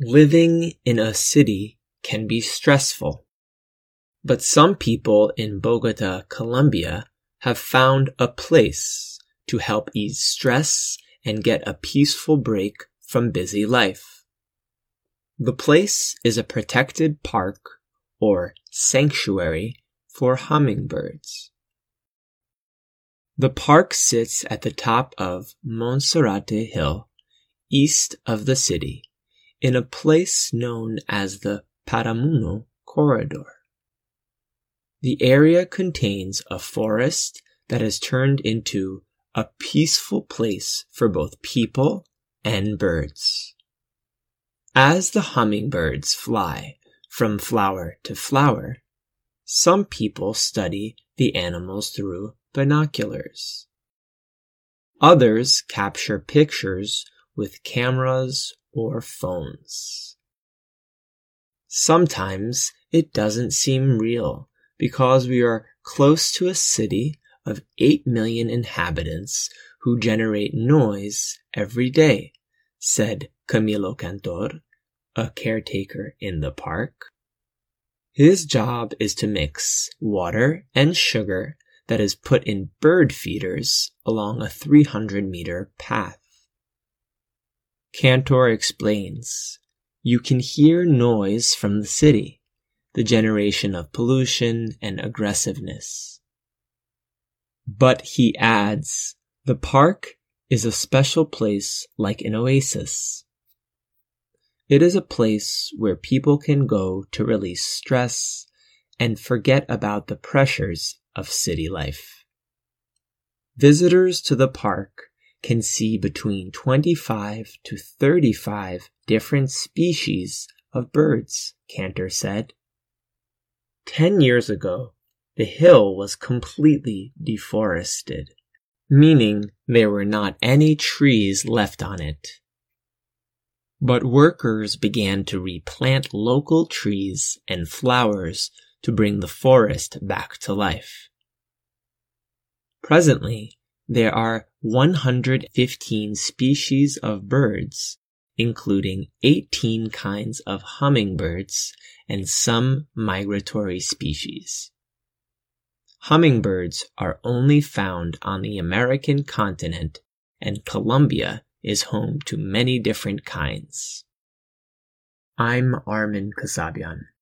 Living in a city can be stressful. But some people in Bogota, Colombia have found a place to help ease stress and get a peaceful break from busy life. The place is a protected park or sanctuary for hummingbirds. The park sits at the top of Monserrate Hill, east of the city, in a place known as the Paramuno Corridor. The area contains a forest that has turned into a peaceful place for both people and birds. As the hummingbirds fly from flower to flower, some people study the animals through binoculars. Others capture pictures with cameras or phones. Sometimes it doesn't seem real because we are close to a city of 8 million inhabitants who generate noise every day, said Camilo Cantor, a caretaker in the park. His job is to mix water and sugar that is put in bird feeders along a 300 meter path. Cantor explains, you can hear noise from the city, the generation of pollution and aggressiveness. But he adds, the park is a special place like an oasis. It is a place where people can go to release stress and forget about the pressures of city life. Visitors to the park can see between 25 to 35 different species of birds, Cantor said. Ten years ago, the hill was completely deforested, meaning there were not any trees left on it. But workers began to replant local trees and flowers to bring the forest back to life. Presently, there are 115 species of birds, including 18 kinds of hummingbirds and some migratory species. Hummingbirds are only found on the American continent and Colombia is home to many different kinds. I'm Armin Kasabian.